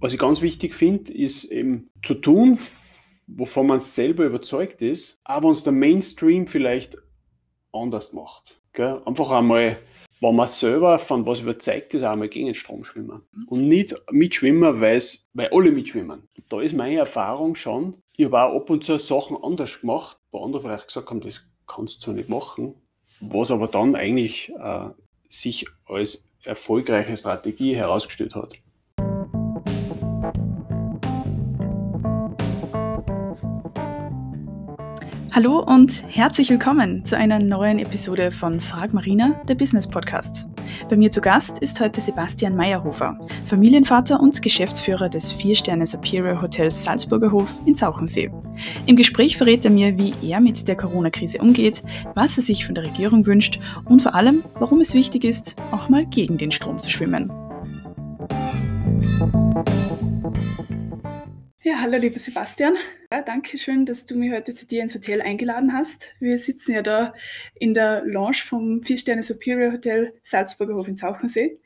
was ich ganz wichtig finde, ist eben zu tun, wovon man selber überzeugt ist, aber uns der Mainstream vielleicht anders macht. Gell? Einfach einmal, wenn man selber von was überzeugt ist, einmal gegen den Strom schwimmen. Und nicht mitschwimmen, weil alle mitschwimmen. Da ist meine Erfahrung schon, ich habe auch ab und zu Sachen anders gemacht, wo andere vielleicht gesagt haben, das kannst du nicht machen, was aber dann eigentlich äh, sich als erfolgreiche Strategie herausgestellt hat. Hallo und herzlich willkommen zu einer neuen Episode von Frag Marina, der Business Podcast. Bei mir zu Gast ist heute Sebastian Meyerhofer, Familienvater und Geschäftsführer des Vier-Sterne Superior Hotels Salzburger Hof in Zauchensee. Im Gespräch verrät er mir, wie er mit der Corona-Krise umgeht, was er sich von der Regierung wünscht und vor allem, warum es wichtig ist, auch mal gegen den Strom zu schwimmen. Ja, hallo lieber Sebastian. Ja, danke schön, dass du mich heute zu dir ins Hotel eingeladen hast. Wir sitzen ja da in der Lounge vom Vier-Sterne Superior Hotel Salzburger Hof in Zauchensee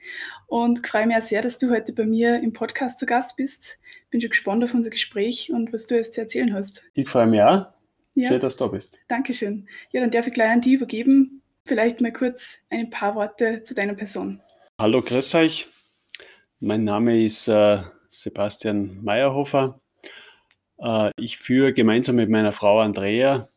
und freue mich auch sehr, dass du heute bei mir im Podcast zu Gast bist. Bin schon gespannt auf unser Gespräch und was du jetzt zu erzählen hast. Ich freue mich auch. Ja. Schön, dass du da bist. Dankeschön. Ja, dann darf ich gleich an dich übergeben. Vielleicht mal kurz ein paar Worte zu deiner Person. Hallo, grüß euch. Mein Name ist äh, Sebastian Meyerhofer. Äh, ich führe gemeinsam mit meiner Frau Andrea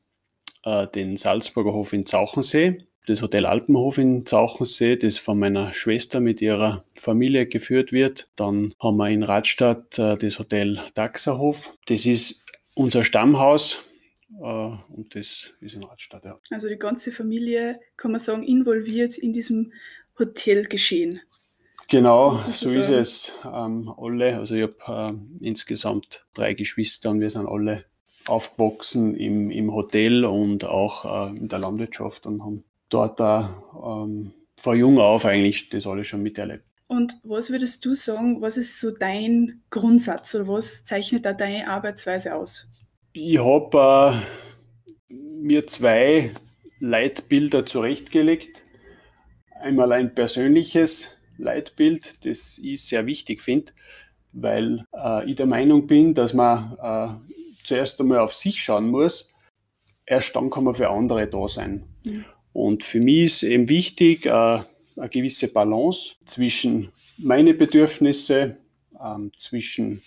äh, den Salzburger Hof in Zauchensee, das Hotel Alpenhof in Zauchensee, das von meiner Schwester mit ihrer Familie geführt wird. Dann haben wir in Radstadt äh, das Hotel Daxerhof. Das ist unser Stammhaus. und das ist in Radstadt, ja. Also die ganze Familie, kann man sagen, involviert in diesem Hotelgeschehen. Genau, so ist es. Ähm, alle, also ich habe äh, insgesamt drei Geschwister und wir sind alle aufgewachsen im, im Hotel und auch äh, in der Landwirtschaft und haben dort auch ähm, von jung auf eigentlich das alles schon miterlebt. Und was würdest du sagen, was ist so dein Grundsatz oder was zeichnet da deine Arbeitsweise aus? Ich habe äh, mir zwei Leitbilder zurechtgelegt. Einmal ein persönliches, Leitbild, das ich sehr wichtig finde, weil äh, ich der Meinung bin, dass man äh, zuerst einmal auf sich schauen muss. Erst dann kann man für andere da sein. Mhm. Und für mich ist eben wichtig, äh, eine gewisse Balance zwischen meine Bedürfnisse, ähm, zwischen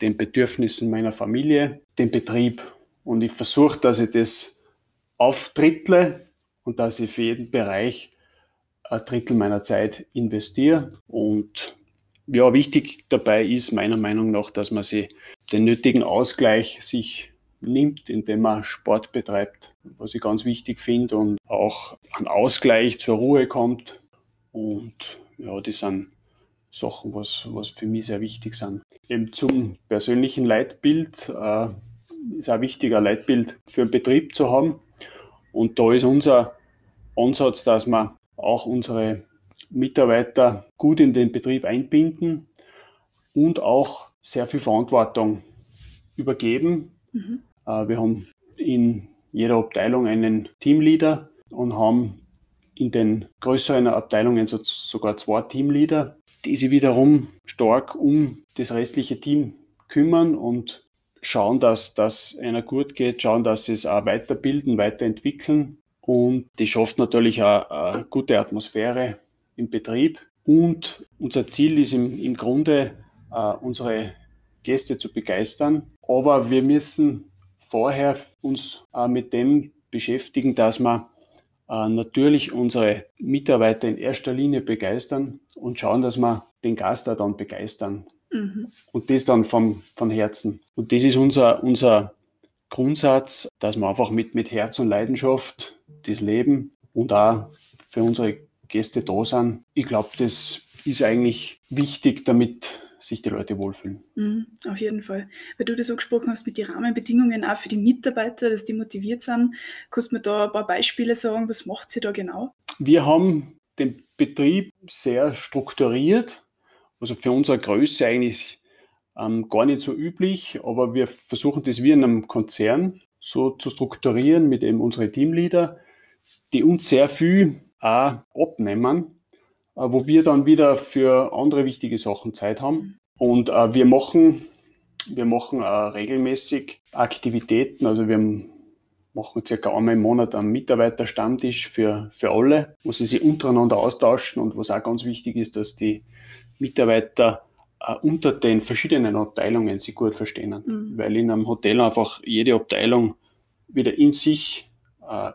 den Bedürfnissen meiner Familie, dem Betrieb. Und ich versuche, dass ich das aufdrittle und dass ich für jeden Bereich ein Drittel meiner Zeit investiere. Und ja, wichtig dabei ist meiner Meinung nach, dass man sich den nötigen Ausgleich sich nimmt, indem man Sport betreibt, was ich ganz wichtig finde und auch ein Ausgleich zur Ruhe kommt. Und ja, das sind Sachen, was, was für mich sehr wichtig sind. Eben zum persönlichen Leitbild äh, ist ein wichtiger Leitbild für einen Betrieb zu haben. Und da ist unser Ansatz, dass man auch unsere Mitarbeiter gut in den Betrieb einbinden und auch sehr viel Verantwortung übergeben. Mhm. Äh, wir haben in jeder Abteilung einen Teamleader und haben in den größeren Abteilungen sogar zwei Teamleader, die sich wiederum stark um das restliche Team kümmern und schauen, dass das einer gut geht, schauen, dass sie es auch weiterbilden, weiterentwickeln und die schafft natürlich auch eine gute Atmosphäre im Betrieb. Und unser Ziel ist im, im Grunde, uh, unsere Gäste zu begeistern. Aber wir müssen vorher uns uh, mit dem beschäftigen, dass wir uh, natürlich unsere Mitarbeiter in erster Linie begeistern und schauen, dass wir den Gast auch dann begeistern. Mhm. Und das dann vom, von Herzen. Und das ist unser, unser Grundsatz, dass wir einfach mit, mit Herz und Leidenschaft das Leben und auch für unsere Gäste da sind. Ich glaube, das ist eigentlich wichtig, damit sich die Leute wohlfühlen. Mhm, auf jeden Fall. Weil du das so gesprochen hast mit den Rahmenbedingungen auch für die Mitarbeiter, dass die motiviert sind. Kannst du mir da ein paar Beispiele sagen? Was macht sie da genau? Wir haben den Betrieb sehr strukturiert. Also für unsere Größe eigentlich ähm, gar nicht so üblich, aber wir versuchen das wie in einem Konzern so zu strukturieren mit eben unseren Teamleader, die uns sehr viel auch abnehmen, äh, wo wir dann wieder für andere wichtige Sachen Zeit haben. Und äh, wir machen, wir machen äh, regelmäßig Aktivitäten. Also wir machen circa einmal im Monat einen Mitarbeiterstammtisch für, für alle, wo sie sich untereinander austauschen und was auch ganz wichtig ist, dass die Mitarbeiter unter den verschiedenen Abteilungen sich gut verstehen. Mhm. Weil in einem Hotel einfach jede Abteilung wieder in sich äh,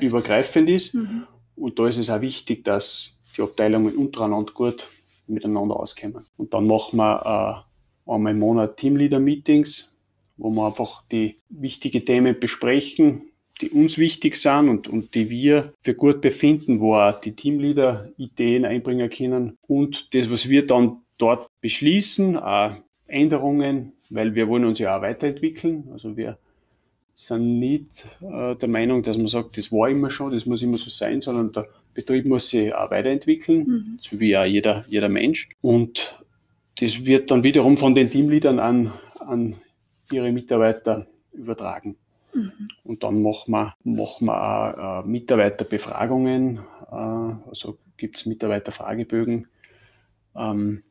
übergreifend ist. Mhm. Und da ist es auch wichtig, dass die Abteilungen untereinander gut miteinander auskommen. Und dann machen wir äh, einmal im Monat Teamleader-Meetings, wo wir einfach die wichtigen Themen besprechen, die uns wichtig sind und, und die wir für gut befinden, wo auch die Teamleader Ideen einbringen können. Und das, was wir dann dort beschließen, auch Änderungen, weil wir wollen uns ja auch weiterentwickeln. Also wir sind nicht äh, der Meinung, dass man sagt, das war immer schon, das muss immer so sein, sondern der Betrieb muss sich auch weiterentwickeln, mhm. so wie auch jeder, jeder Mensch. Und das wird dann wiederum von den Teamleadern an, an ihre Mitarbeiter übertragen. Mhm. Und dann machen wir, machen wir auch äh, Mitarbeiterbefragungen, äh, also gibt es Mitarbeiterfragebögen. Ähm,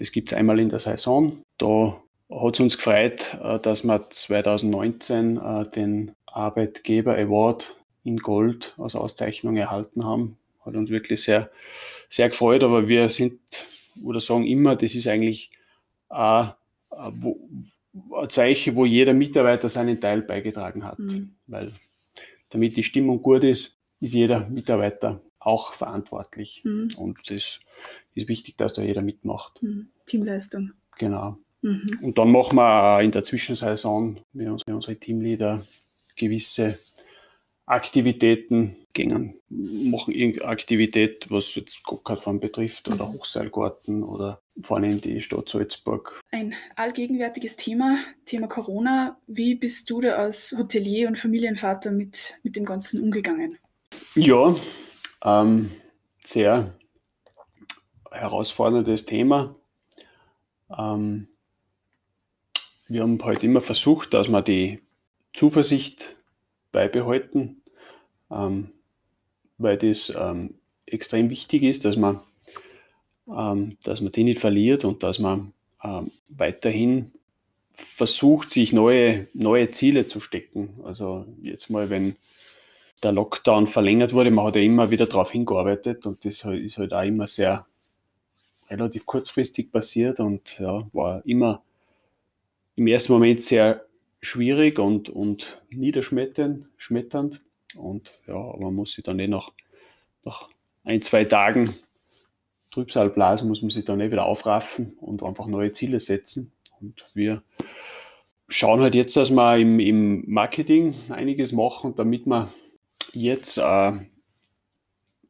das gibt es einmal in der Saison. Da hat es uns gefreut, äh, dass wir 2019 äh, den Arbeitgeber Award in Gold als Auszeichnung erhalten haben. Hat uns wirklich sehr, sehr gefreut, aber wir sind oder sagen immer, das ist eigentlich ein, ein Zeichen, wo jeder Mitarbeiter seinen Teil beigetragen hat. Mhm. Weil damit die Stimmung gut ist, ist jeder Mitarbeiter auch verantwortlich. Mhm. Und das ist wichtig, dass da jeder mitmacht. Mhm. Teamleistung. Genau. Mhm. Und dann machen wir in der Zwischensaison mit unseren Teamleader gewisse Aktivitäten gingen, machen irgendeine Aktivität, was jetzt Gokkartfahren betrifft oder mhm. Hochseilgarten oder fahren in die Stadt Salzburg. Ein allgegenwärtiges Thema, Thema Corona. Wie bist du da als Hotelier und Familienvater mit, mit dem Ganzen umgegangen? Ja, ähm, sehr herausforderndes Thema. Ähm, wir haben halt immer versucht, dass wir die Zuversicht beibehalten, ähm, weil das ähm, extrem wichtig ist, dass man, ähm, dass man die nicht verliert und dass man ähm, weiterhin versucht, sich neue, neue Ziele zu stecken. Also jetzt mal, wenn der Lockdown verlängert wurde, man hat ja immer wieder darauf hingearbeitet und das ist halt auch immer sehr relativ kurzfristig passiert und ja, war immer im ersten Moment sehr schwierig und, und niederschmetternd. Und ja, man muss sich dann eh nach, nach ein, zwei Tagen Trübsalblasen, muss man sich dann eh wieder aufraffen und einfach neue Ziele setzen. Und wir schauen halt jetzt, dass wir im, im Marketing einiges machen, damit wir jetzt äh,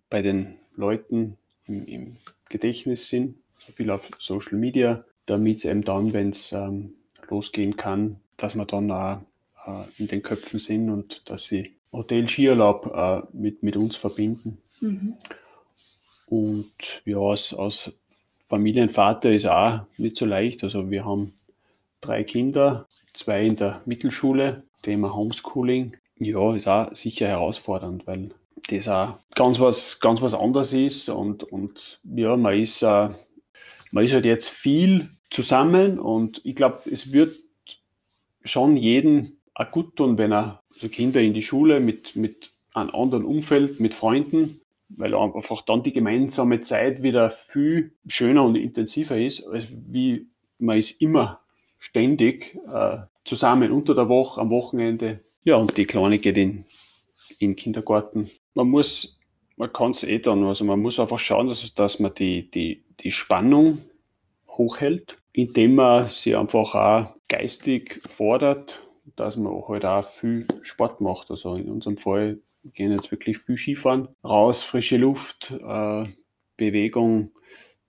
bei den Leuten im, im Gedächtnis sind, so viel auf Social Media, damit es eben dann, wenn es ähm, losgehen kann, dass wir dann auch äh, in den Köpfen sind und dass sie Hotel Skiurlaub äh, mit, mit uns verbinden. Mhm. Und ja, als, als Familienvater ist auch nicht so leicht. Also wir haben drei Kinder, zwei in der Mittelschule, Thema Homeschooling. Ja, ist auch sicher herausfordernd, weil das auch ganz was, ganz was anderes ist und, und ja, man ist, äh, man ist halt jetzt viel zusammen und ich glaube, es wird schon jeden auch gut tun, wenn er also Kinder in die Schule mit, mit einem anderen Umfeld, mit Freunden, weil einfach dann die gemeinsame Zeit wieder viel schöner und intensiver ist, als wie man ist immer ständig äh, zusammen unter der Woche, am Wochenende. Ja, und die Kleine geht in, in den Kindergarten. Man muss, man kann es eh dann, also man muss einfach schauen, dass, dass man die, die, die Spannung hochhält, indem man sie einfach auch geistig fordert, dass man halt auch viel Sport macht. Also in unserem Fall gehen jetzt wirklich viel Skifahren, raus, frische Luft, äh, Bewegung,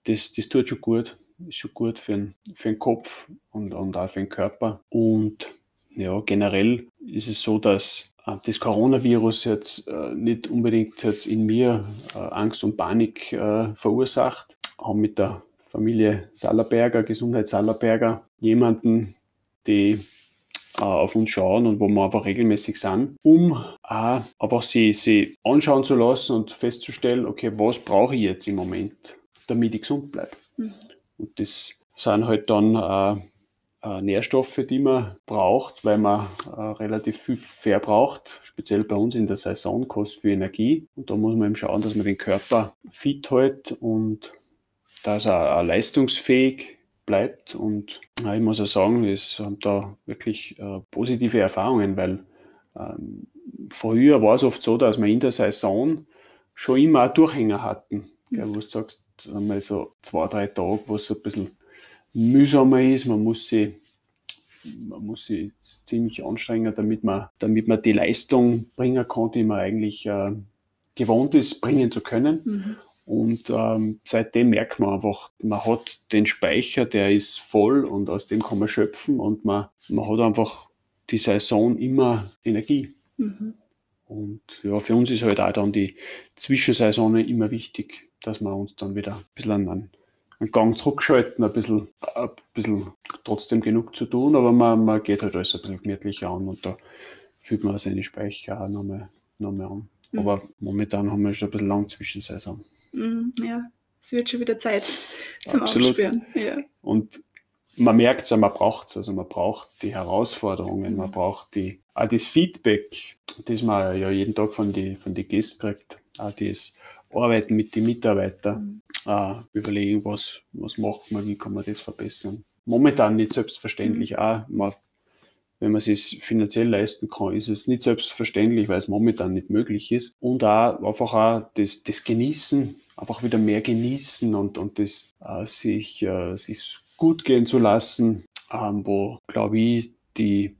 das, das tut schon gut. Ist schon gut für den, für den Kopf und, und auch für den Körper. Und ja, generell ist es so, dass äh, das Coronavirus jetzt äh, nicht unbedingt jetzt in mir äh, Angst und Panik verursacht. Haben mit der Familie Sallerberger, Gesundheit Sallerberger, jemanden, die auf uns schauen und wo wir einfach regelmäßig sind, um einfach sie, sie anschauen zu lassen und festzustellen, okay, was brauche ich jetzt im Moment, damit ich gesund bleibe. Mhm. Und das sind halt dann Nährstoffe, die man braucht, weil man äh, relativ viel verbraucht, speziell bei uns in der Saison, kostet viel Energie. Und da muss man eben schauen, dass man den Körper fit hält und dass er auch leistungsfähig bleibt. Und äh, ich muss auch sagen, wir haben da wirklich äh, positive Erfahrungen, weil ähm, früher war es oft so, dass wir in der Saison schon immer Durchhänger hatten. Mhm. Gell, wo du sagst, einmal so zwei, drei Tage, wo es so ein bisschen mühsamer ist. Man muss sich, man muss sich ziemlich anstrengen, damit man, damit man die Leistung bringen kann, die man eigentlich äh, gewohnt ist, bringen zu können. Mhm. Und ähm, seitdem merkt man einfach, man hat den Speicher, der ist voll und aus dem kann man schöpfen und man, man hat einfach die Saison immer Energie. Mhm. Und ja, für uns ist halt auch dann die Zwischensaison immer wichtig, dass wir uns dann wieder ein bisschen an einen Gang zurückschalten, ein bisschen, ein bisschen trotzdem genug zu tun, aber man, man geht halt alles ein bisschen gemütlicher an und da fühlt man seine Speicher auch nochmal noch mal an. Mhm. Aber momentan haben wir schon ein bisschen lang Zwischensaison. Mhm, ja, es wird schon wieder Zeit zum Absolut. Aufspüren. Ja. Und man merkt es, man braucht es. Also man braucht die Herausforderungen, mhm. man braucht die, auch das Feedback, das man ja jeden Tag von den von die Gästen kriegt, auch das Arbeiten mit den Mitarbeitern. Mhm äh, überlegen, was, was macht man, wie kann man das verbessern. Momentan nicht selbstverständlich mhm. auch. Man, wenn man es sich finanziell leisten kann, ist es nicht selbstverständlich, weil es momentan nicht möglich ist. Und auch einfach auch das, das Genießen, einfach wieder mehr genießen und, und das äh, sich, äh, sich gut gehen zu lassen, ähm, wo, glaube ich, die,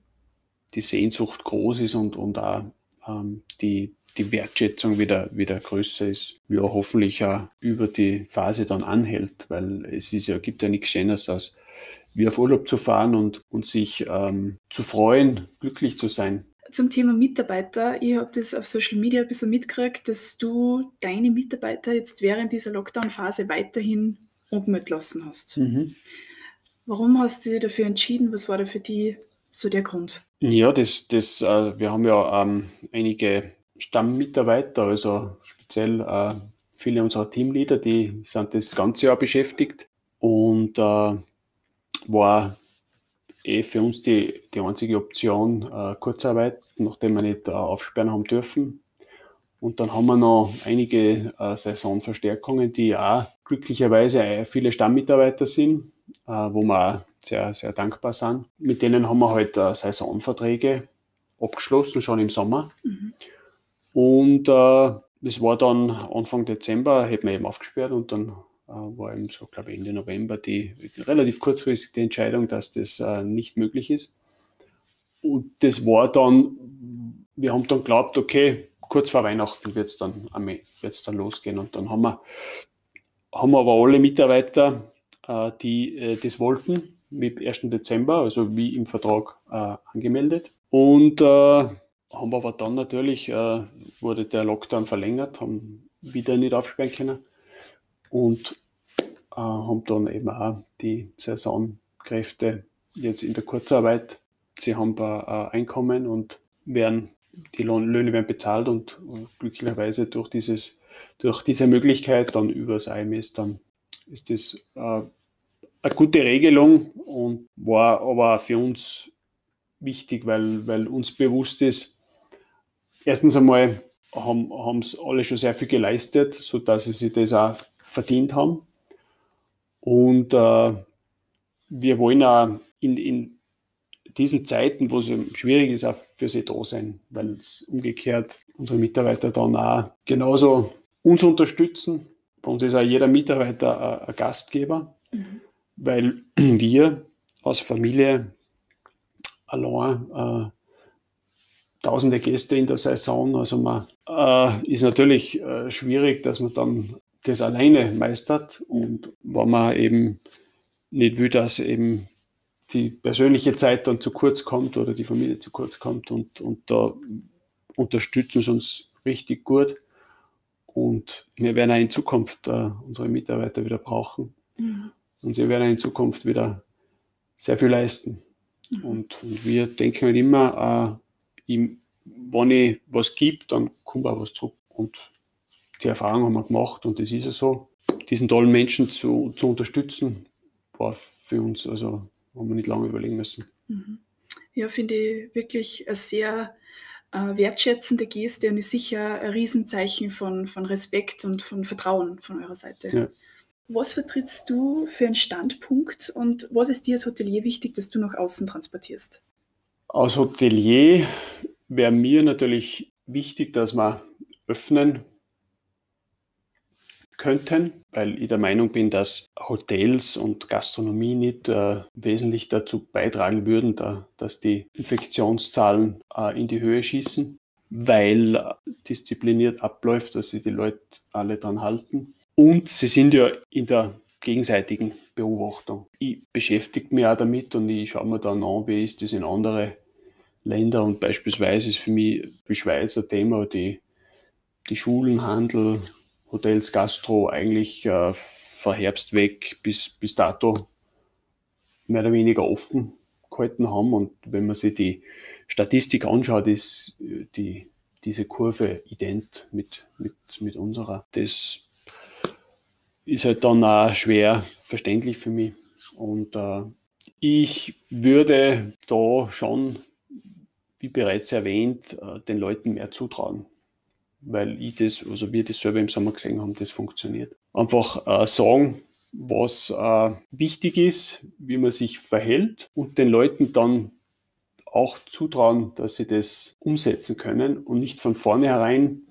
die Sehnsucht groß ist und, und auch ähm, die, die Wertschätzung wieder, wieder größer ist, ja hoffentlich auch über die Phase dann anhält, weil es ist ja, gibt ja nichts Schöneres als wie auf Urlaub zu fahren und, und sich ähm, zu freuen, glücklich zu sein. Zum Thema Mitarbeiter, ich habe das auf Social Media ein bisschen mitgekriegt, dass du deine Mitarbeiter jetzt während dieser Lockdown-Phase weiterhin oben lassen hast. Mhm. Warum hast du dich dafür entschieden? Was war da für dich so der Grund? Ja, das, das, äh, wir haben ja ähm, einige Stammmitarbeiter, also speziell äh, viele unserer Teamleader, die sind das ganze Jahr beschäftigt und äh, war eh für uns die, die einzige Option äh, Kurzarbeit, nachdem wir nicht äh, aufsperren haben dürfen. Und dann haben wir noch einige äh, Saisonverstärkungen, die auch glücklicherweise viele Stammmitarbeiter sind, äh, wo wir sehr, sehr dankbar sind. Mit denen haben wir halt Saisonverträge abgeschlossen, schon im Sommer. Mhm. Und äh, das war dann Anfang Dezember, hätten wir eben aufgesperrt und dann äh, war eben so, glaube ich, Ende November die relativ kurzfristig die Entscheidung, dass das äh, nicht möglich ist. Und das war dann, wir haben dann geglaubt, okay, kurz vor Weihnachten wird es dann, dann losgehen. Und dann haben wir, haben wir aber alle Mitarbeiter, äh, die äh, das wollten, mit 1. Dezember, also wie im Vertrag äh, angemeldet. Und äh, haben aber dann natürlich, äh, wurde der Lockdown verlängert, haben wieder nicht aufsperren können und äh, haben dann eben auch die Saisonkräfte jetzt in der Kurzarbeit. Sie haben ein Einkommen und werden, die Löhne werden bezahlt und, und glücklicherweise durch, dieses, durch diese Möglichkeit dann über das IMS, dann ist das äh, eine gute Regelung und war aber für uns wichtig, weil, weil uns bewusst ist, erstens einmal haben es alle schon sehr viel geleistet, sodass sie sich das auch verdient haben. Und äh, wir wollen auch in, in diesen Zeiten, wo es schwierig ist, auch für sie da sein, weil es umgekehrt unsere Mitarbeiter dann auch genauso uns unterstützen. Bei uns ist auch jeder Mitarbeiter ein Gastgeber, mhm. weil wir als Familie allein äh, tausende Gäste in der Saison. Also man äh, ist natürlich äh, schwierig, dass man dann das alleine meistert und wenn man eben nicht will, dass eben die persönliche Zeit dann zu kurz kommt oder die Familie zu kurz kommt und, und da unterstützen sie uns richtig gut und wir werden auch in Zukunft äh, unsere Mitarbeiter wieder brauchen mhm. und sie werden auch in Zukunft wieder sehr viel leisten. Mhm. Und, und, wir denken halt immer, ihm, wenn ich was gebe, dann kommt auch was zurück. Und die Erfahrung haben wir gemacht und das ist ja so. Diesen tollen Menschen zu, zu unterstützen, war für uns, also haben wir nicht lange überlegen müssen. Mhm. Ja, finde ich wirklich eine sehr äh, wertschätzende Geste und ist sicher ein Riesenzeichen von, von Respekt und von Vertrauen von eurer Seite. Ja. Was vertrittst du für einen Standpunkt und was ist dir als Hotelier wichtig, dass du nach außen transportierst? Als Hotelier wäre mir natürlich wichtig, dass wir öffnen könnten, weil ich der Meinung bin, dass Hotels und Gastronomie nicht äh, wesentlich dazu beitragen würden, da, dass die Infektionszahlen äh, in die Höhe schießen, weil diszipliniert abläuft, dass sich die Leute alle dran halten. Und sie sind ja in der gegenseitigen Beobachtung. Ich beschäftige mich auch damit und ich schaue mir dann an, wie ist das in anderen Ländern. Und beispielsweise ist für mich die Schweiz ein Thema, die, die Schulen, Handel, Hotels, Gastro eigentlich äh, von Herbst weg bis, bis dato mehr oder weniger offen gehalten haben. Und wenn man sich die Statistik anschaut, ist die, diese Kurve ident mit, mit, mit unserer. Das ist halt dann auch schwer verständlich für mich. Und äh, ich würde da schon, wie bereits erwähnt, äh, den Leuten mehr zutrauen weil ich das, also wir das selber im Sommer gesehen haben, das funktioniert. Einfach äh, sagen, was äh, wichtig ist, wie man sich verhält und den Leuten dann auch zutrauen, dass sie das umsetzen können und nicht von vornherein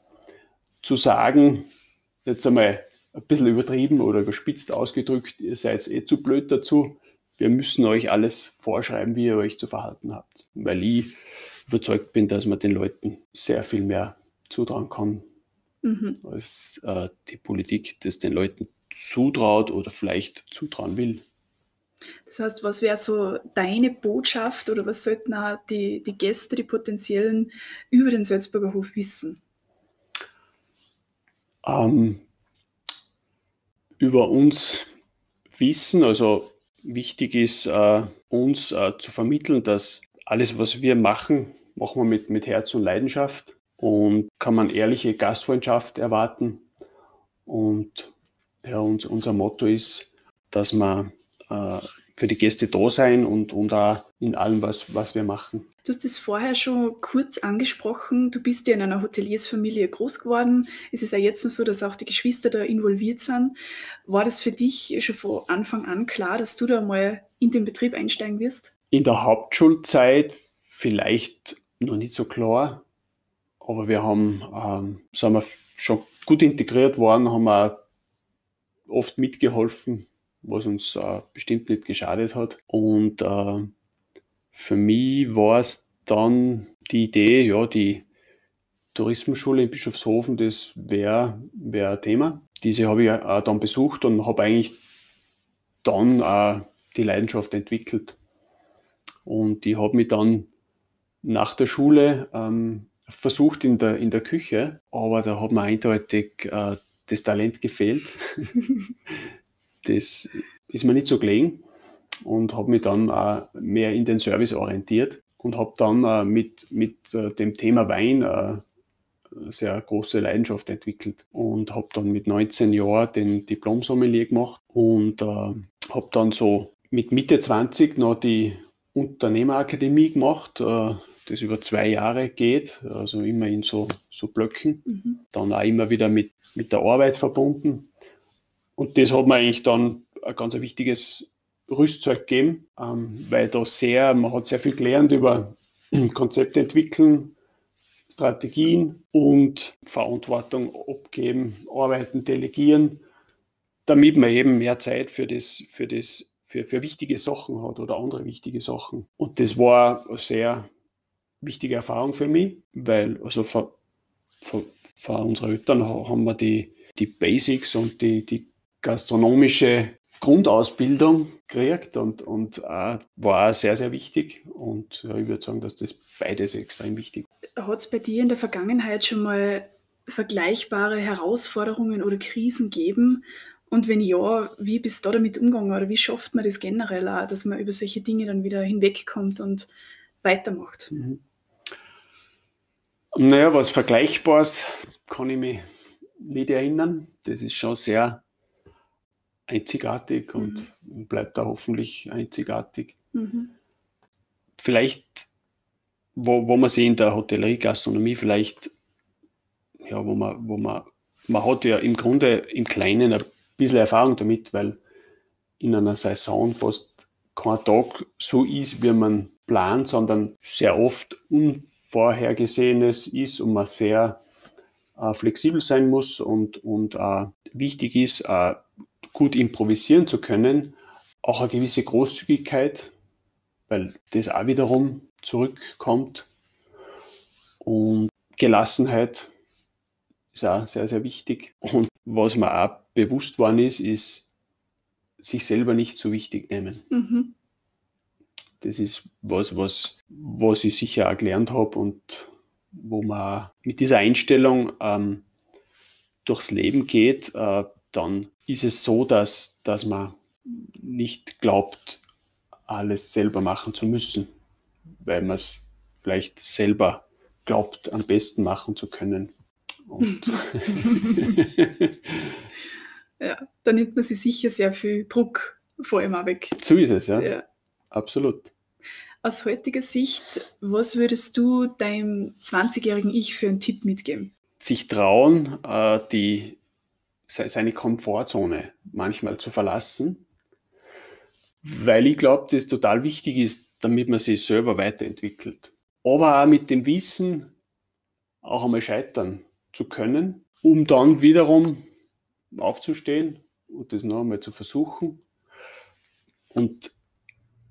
zu sagen, jetzt einmal ein bisschen übertrieben oder überspitzt ausgedrückt, ihr seid eh zu blöd dazu, wir müssen euch alles vorschreiben, wie ihr euch zu verhalten habt. Weil ich überzeugt bin, dass man den Leuten sehr viel mehr zutrauen kann, mhm. als äh, die Politik das den Leuten zutraut oder vielleicht zutrauen will. Das heißt, was wäre so deine Botschaft oder was sollten auch die, die Gäste, die potenziellen, über den Salzburger Hof wissen? Ähm, über uns wissen, also wichtig ist äh, uns äh, zu vermitteln, dass alles, was wir machen, machen wir mit, mit Herz und Leidenschaft und kann man ehrliche Gastfreundschaft erwarten. Und ja, uns, unser Motto ist, dass wir äh, für die Gäste da sein und, und auch in allem, was, was wir machen. Du hast es vorher schon kurz angesprochen. Du bist ja in einer Hoteliersfamilie groß geworden. Es ist ja jetzt noch so, dass auch die Geschwister da involviert sind. War das für dich schon von Anfang an klar, dass du da mal in den Betrieb einsteigen wirst? In der Hauptschulzeit vielleicht noch nicht so klar. Aber wir haben, ähm, sind wir schon gut integriert worden, haben auch oft mitgeholfen, was uns äh, bestimmt nicht geschadet hat. Und äh, für mich war es dann die Idee, ja, die Tourismusschule in Bischofshofen, das wäre wär ein Thema. Diese habe ich äh, dann besucht und habe eigentlich dann äh, die Leidenschaft entwickelt. Und ich habe mich dann nach der Schule ähm, versucht in der, in der Küche, aber da hat mir eindeutig äh, das Talent gefehlt. das ist mir nicht so gelegen und habe mich dann äh, mehr in den Service orientiert und habe dann äh, mit, mit äh, dem Thema Wein äh, sehr große Leidenschaft entwickelt und habe dann mit 19 Jahren den Diplom-Sommelier gemacht und äh, habe dann so mit Mitte 20 noch die Unternehmerakademie gemacht, äh, das über zwei Jahre geht, also immer in so, so Blöcken, mhm. dann auch immer wieder mit, mit der Arbeit verbunden. Und das hat mir eigentlich dann ein ganz wichtiges Rüstzeug gegeben, ähm, weil da sehr, man hat sehr viel gelernt über Konzepte entwickeln, Strategien und Verantwortung abgeben, arbeiten, delegieren, damit man eben mehr Zeit für das, für das für, für wichtige Sachen hat oder andere wichtige Sachen. Und das war sehr wichtige Erfahrung für mich, weil also von, von, von unseren Eltern haben wir die, die Basics und die, die gastronomische Grundausbildung gekriegt und, und äh, war auch sehr, sehr wichtig. Und ja, ich würde sagen, dass das beides extrem wichtig ist. Hat es bei dir in der Vergangenheit schon mal vergleichbare Herausforderungen oder Krisen gegeben? Und wenn ja, wie bist du damit umgegangen oder wie schafft man das generell auch, dass man über solche Dinge dann wieder hinwegkommt und weitermacht? Mhm. Naja, was Vergleichbares kann ich mich nicht erinnern. Das ist schon sehr einzigartig mhm. und bleibt da hoffentlich einzigartig. Mhm. Vielleicht, wo, wo man sich in der Hotellerie, Gastronomie vielleicht, ja, wo man, wo man, man hat ja im Grunde im Kleinen ein bisschen Erfahrung damit, weil in einer Saison fast kein Tag so ist, wie man plant, sondern sehr oft Unvorhergesehenes ist und man sehr äh, flexibel sein muss und, und äh, wichtig ist, äh, gut improvisieren zu können, auch eine gewisse Großzügigkeit, weil das auch wiederum zurückkommt und Gelassenheit ist auch sehr, sehr wichtig. Und was mir auch bewusst worden ist, ist, sich selber nicht so wichtig nehmen. Mhm. Das ist was, was, was ich sicher auch gelernt habe und wo man mit dieser Einstellung ähm, durchs Leben geht, äh, dann ist es so, dass, dass man nicht glaubt, alles selber machen zu müssen, weil man es vielleicht selber glaubt, am besten machen zu können. ja, da nimmt man sich sicher sehr viel Druck vor allem auch weg. So ist es, ja. ja. Absolut. Aus heutiger Sicht, was würdest du deinem 20-jährigen Ich für einen Tipp mitgeben? Sich trauen, äh, die, seine Komfortzone manchmal zu verlassen, weil ich glaube, das total wichtig ist, damit man sich selber weiterentwickelt. Aber auch mit dem Wissen auch einmal scheitern zu können, um dann wiederum aufzustehen und das noch einmal zu versuchen. Und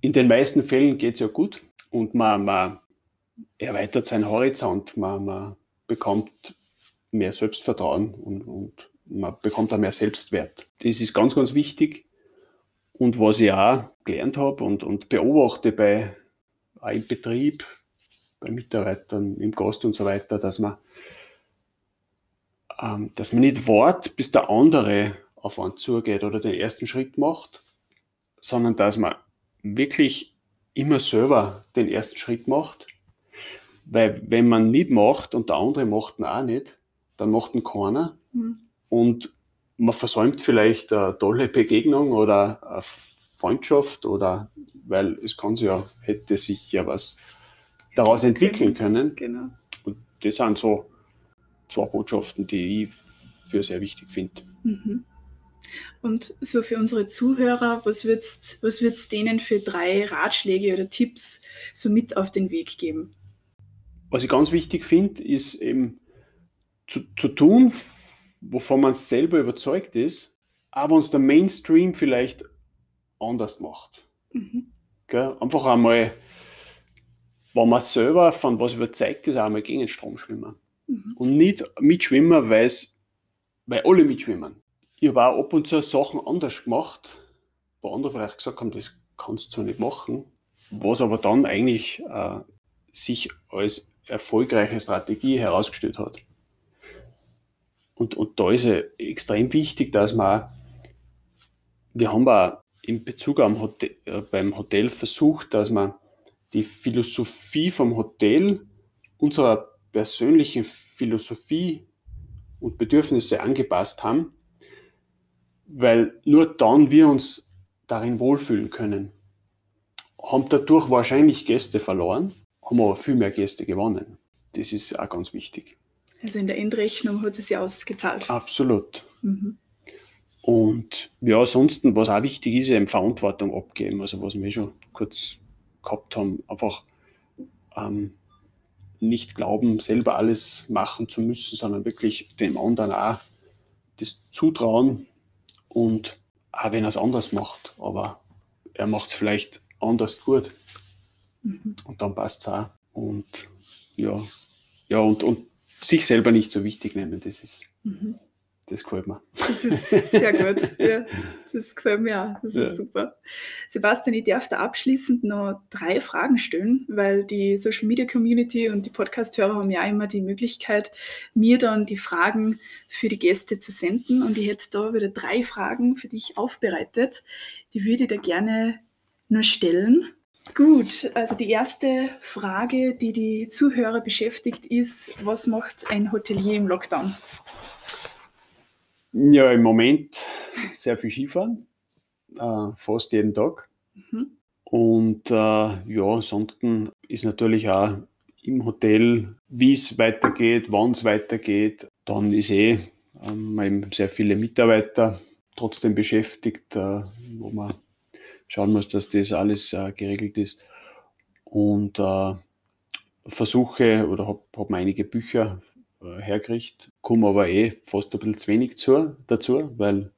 in den meisten Fällen geht es ja gut und man, man erweitert seinen Horizont, man, man bekommt mehr Selbstvertrauen und, und man bekommt auch mehr Selbstwert. Das ist ganz, ganz wichtig. Und was ich auch gelernt habe und, und beobachte bei im Betrieb, bei Mitarbeitern, im Gast und so weiter, dass man, ähm, dass man nicht wartet, bis der andere auf einen zugeht oder den ersten Schritt macht, sondern dass man wirklich immer selber den ersten Schritt macht. Weil wenn man nicht macht und der andere macht ihn auch nicht, dann macht ihn keiner. Mhm. Und man versäumt vielleicht eine tolle Begegnung oder eine Freundschaft oder weil es kann sich ja, hätte sich ja was daraus entwickeln können. Genau. Und das sind so zwei Botschaften, die ich für sehr wichtig finde. Mhm. Und so für unsere Zuhörer, was würdest was würd's denen für drei Ratschläge oder Tipps so mit auf den Weg geben? Was ich ganz wichtig finde, ist eben zu, zu tun, wovon man selber überzeugt ist, aber uns der Mainstream vielleicht anders macht. Mhm. Einfach einmal, wenn man selber von was überzeugt ist, auch einmal gegen den Strom schwimmen. Mhm. Und nicht mitschwimmen, weil alle mitschwimmen ich habe auch ab und zu Sachen anders gemacht, wo andere vielleicht gesagt haben, das kannst du nicht machen, was aber dann eigentlich äh, sich als erfolgreiche Strategie herausgestellt hat. Und, und da ist es extrem wichtig, dass man, wir haben auch in Bezug am Hotel, äh, beim Hotel versucht, dass man die Philosophie vom Hotel unserer persönlichen Philosophie und Bedürfnisse angepasst haben weil nur dann wir uns darin wohlfühlen können. Haben dadurch wahrscheinlich Gäste verloren, haben aber viel mehr Gäste gewonnen. Das ist auch ganz wichtig. Also in der Endrechnung hat es sich ausgezahlt. Absolut. Mhm. Und ja, ansonsten, was auch wichtig ist, eben Verantwortung abgeben. Also was wir schon kurz gehabt haben, einfach ähm, nicht glauben, selber alles machen zu müssen, sondern wirklich dem anderen auch das Zutrauen, und auch wenn er es anders macht, aber er macht es vielleicht anders gut. Mhm. Und dann passt es auch. Und ja, ja und, und sich selber nicht so wichtig nehmen, das ist, mhm. Das gefällt mir. Das ist sehr gut. Ja, das gefällt mir auch. Das ja. ist super. Sebastian, ich darf da abschließend noch drei Fragen stellen, weil die Social Media Community und die Podcast-Hörer haben ja immer die Möglichkeit, mir dann die Fragen für die Gäste zu senden. Und ich hätte da wieder drei Fragen für dich aufbereitet. Die würde ich da gerne nur stellen. Gut, also die erste Frage, die die Zuhörer beschäftigt, ist, was macht ein Hotelier im Lockdown? Ja, im Moment sehr viel Skifahren. äh, fast jeden Tag. Mhm. Und äh, ja, ansonsten ist natürlich auch im Hotel, wie es weitergeht, wann es weitergeht. Dann ist eh ähm, sehr viele Mitarbeiter trotzdem beschäftigt, äh, wo man schauen muss, dass das alles äh, geregelt ist. Und äh, versuche oder habe hab einige Bücher äh, hergekriegt, komme aber eh fast ein bisschen zu wenig zu, dazu, weil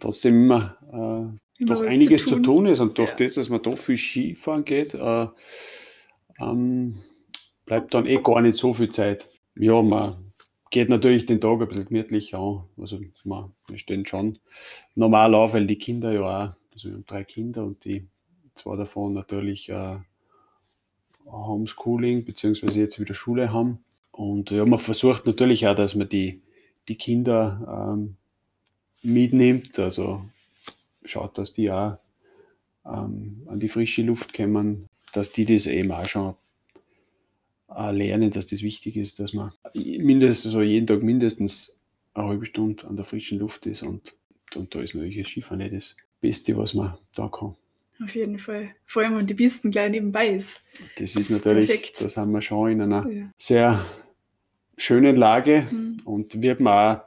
trotzdem immer, äh, immer doch einiges zu tun. zu tun. ist und durch ja. das, dass man doch viel Skifahren geht, äh, ähm, bleibt dann eh gar nicht so viel Zeit. Ja, man geht natürlich den Tag ein bisschen gemütlich an. Also wir, wir stehen schon normal auf, weil die Kinder ja auch, also wir haben drei Kinder und die zwei davon natürlich äh, Homeschooling beziehungsweise jetzt wieder Schule haben. Und ja, man versucht natürlich auch, dass man die, die Kinder ähm, mitnimmt, also schaut, dass die auch ähm, an die frische Luft kommen, dass die das eben auch schon äh, lernen, dass das wichtig ist, dass man mindestens, also jeden Tag mindestens eine halbe Stunde an der frischen Luft ist und, und da ist natürlich das Skifahren nicht das Beste, was man da kann. Auf jeden Fall. Vor allem, wenn die Pisten gleich nebenbei ist. Das, das ist natürlich, perfekt. das haben wir schon in einer ja. sehr schönen Lage mhm. und wird man auch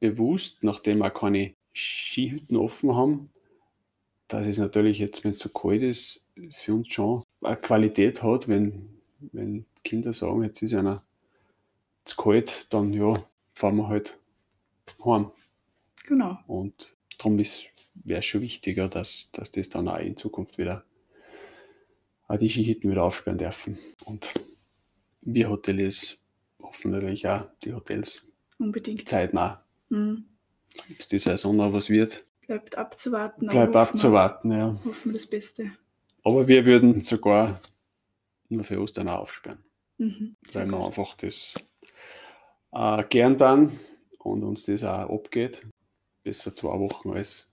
bewusst, nachdem wir keine Skihütten offen haben, dass es natürlich jetzt, wenn es so kalt ist, für uns schon eine Qualität hat, wenn, wenn Kinder sagen, jetzt ist einer zu kalt, dann ja, fahren wir halt heim. Genau. Und darum wäre es schon wichtiger, dass, dass das dann auch in Zukunft wieder auch die Skihütten wieder aufsperren dürfen. Und wir Hoteliers hoffen natürlich auch die Hotels unbedingt zeitnah. Mhm. Ob es die Saison noch was wird. Bleibt abzuwarten. Bleibt abzuwarten, ja. Hoffen wir das Beste. Aber wir würden sogar nur für Ostern auch aufsperren. Mhm, weil wir einfach das äh, gern dann und uns das auch abgeht. Besser zwei Wochen als,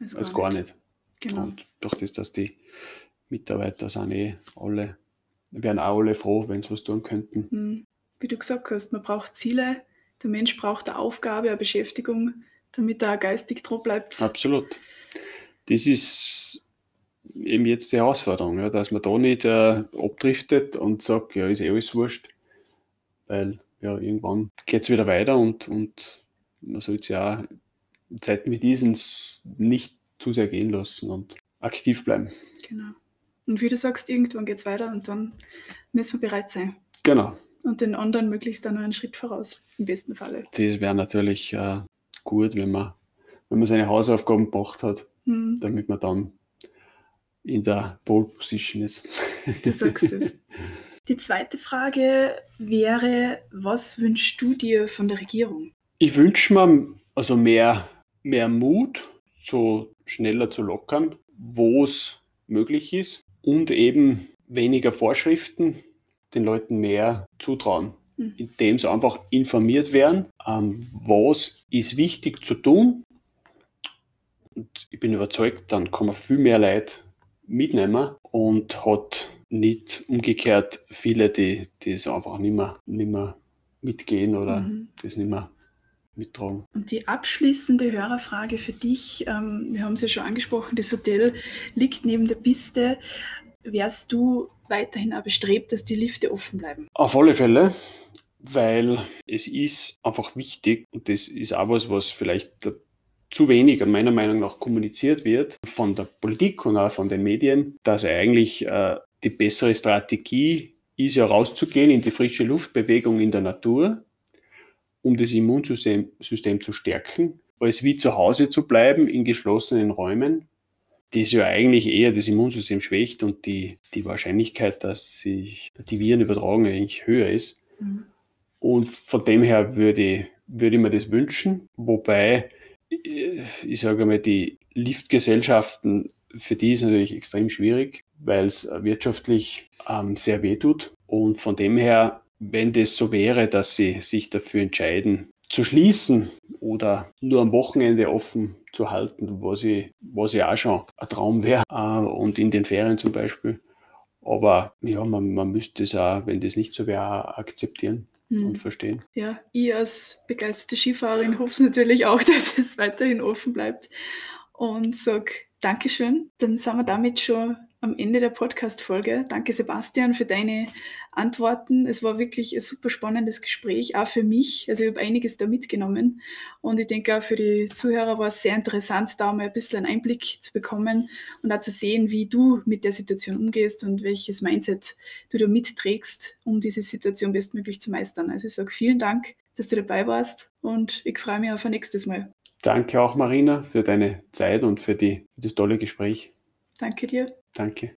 als, als gar, nicht. nicht. Genau. Und durch das, dass die Mitarbeiter sind eh alle, wären auch alle froh, wenn sie was tun könnten. Mhm. Wie du gesagt hast, man braucht Ziele, der Mensch braucht eine Aufgabe, eine Beschäftigung, damit er geistig dran bleibt. Absolut. Das ist eben jetzt die Herausforderung, ja, dass man da nicht äh, abdriftet und sagt, ja, ist eh alles wurscht, weil ja, irgendwann geht es wieder weiter und, und man sollte ja auch in Zeiten wie diesen nicht zu sehr gehen lassen und aktiv bleiben. Genau. Und wie du sagst, irgendwann geht es weiter und dann müssen wir bereit sein. Genau. Und den anderen möglichst dann nur einen Schritt voraus, im besten Falle. Das wäre natürlich äh, gut, wenn man, wenn man seine Hausaufgaben gemacht hat, hm. damit man dann in der Pole Position ist. Du sagst es. Die zweite Frage wäre, was wünschst du dir von der Regierung? Ich wünsche mir also mehr, mehr Mut, so schneller zu lockern, wo es möglich ist und eben weniger Vorschriften, den Leuten mehr zutrauen, mhm. indem sie einfach informiert werden, ähm, was ist wichtig zu tun. Und ich bin überzeugt, dann kann man viel mehr Leute mitnehmen und hat nicht umgekehrt viele, die, die so einfach nicht mehr, nicht mehr mitgehen oder mhm. das nicht mehr mittragen. Und die abschließende Hörerfrage für dich, ähm, wir haben es ja schon angesprochen, das Hotel liegt neben der Piste. Wärst du weiterhin auch bestrebt, dass die Lifte offen bleiben? Auf alle Fälle, weil es ist einfach wichtig und das ist auch was, was vielleicht zu wenig, meiner Meinung nach, kommuniziert wird von der Politik und auch von den Medien, dass eigentlich äh, die bessere Strategie ist, ja rauszugehen in die frische Luftbewegung in der Natur, um das Immunsystem System zu stärken, als wie zu Hause zu bleiben in geschlossenen Räumen, das ja eigentlich eher das Immunsystem schwächt und die, die Wahrscheinlichkeit, dass sich die Viren übertragen, eigentlich höher ist. Mhm. Und von dem her würde, würde ich mir das wünschen, wobei ich sage mal, die Liftgesellschaften, für die ist es natürlich extrem schwierig, weil es wirtschaftlich ähm, sehr weh tut. Und von dem her, wenn das so wäre, dass sie sich dafür entscheiden, zu schließen oder nur am Wochenende offen zu halten, was, ich, was ja auch schon ein Traum wäre, äh, und in den Ferien zum Beispiel. Aber ja, man, man müsste es auch, wenn das nicht so wäre, akzeptieren mhm. und verstehen. Ja, ich als begeisterte Skifahrerin hoffe es natürlich auch, dass es weiterhin offen bleibt. und sage Dankeschön. Dann sind wir damit schon am Ende der Podcast-Folge. Danke, Sebastian, für deine Antworten. Es war wirklich ein super spannendes Gespräch, auch für mich. Also ich habe einiges da mitgenommen und ich denke auch für die Zuhörer war es sehr interessant, da mal ein bisschen einen Einblick zu bekommen und auch zu sehen, wie du mit der Situation umgehst und welches Mindset du da mitträgst, um diese Situation bestmöglich zu meistern. Also ich sage vielen Dank, dass du dabei warst und ich freue mich auf ein nächstes Mal. Danke auch, Marina, für deine Zeit und für, die, für das tolle Gespräch. Danke dir. Danke.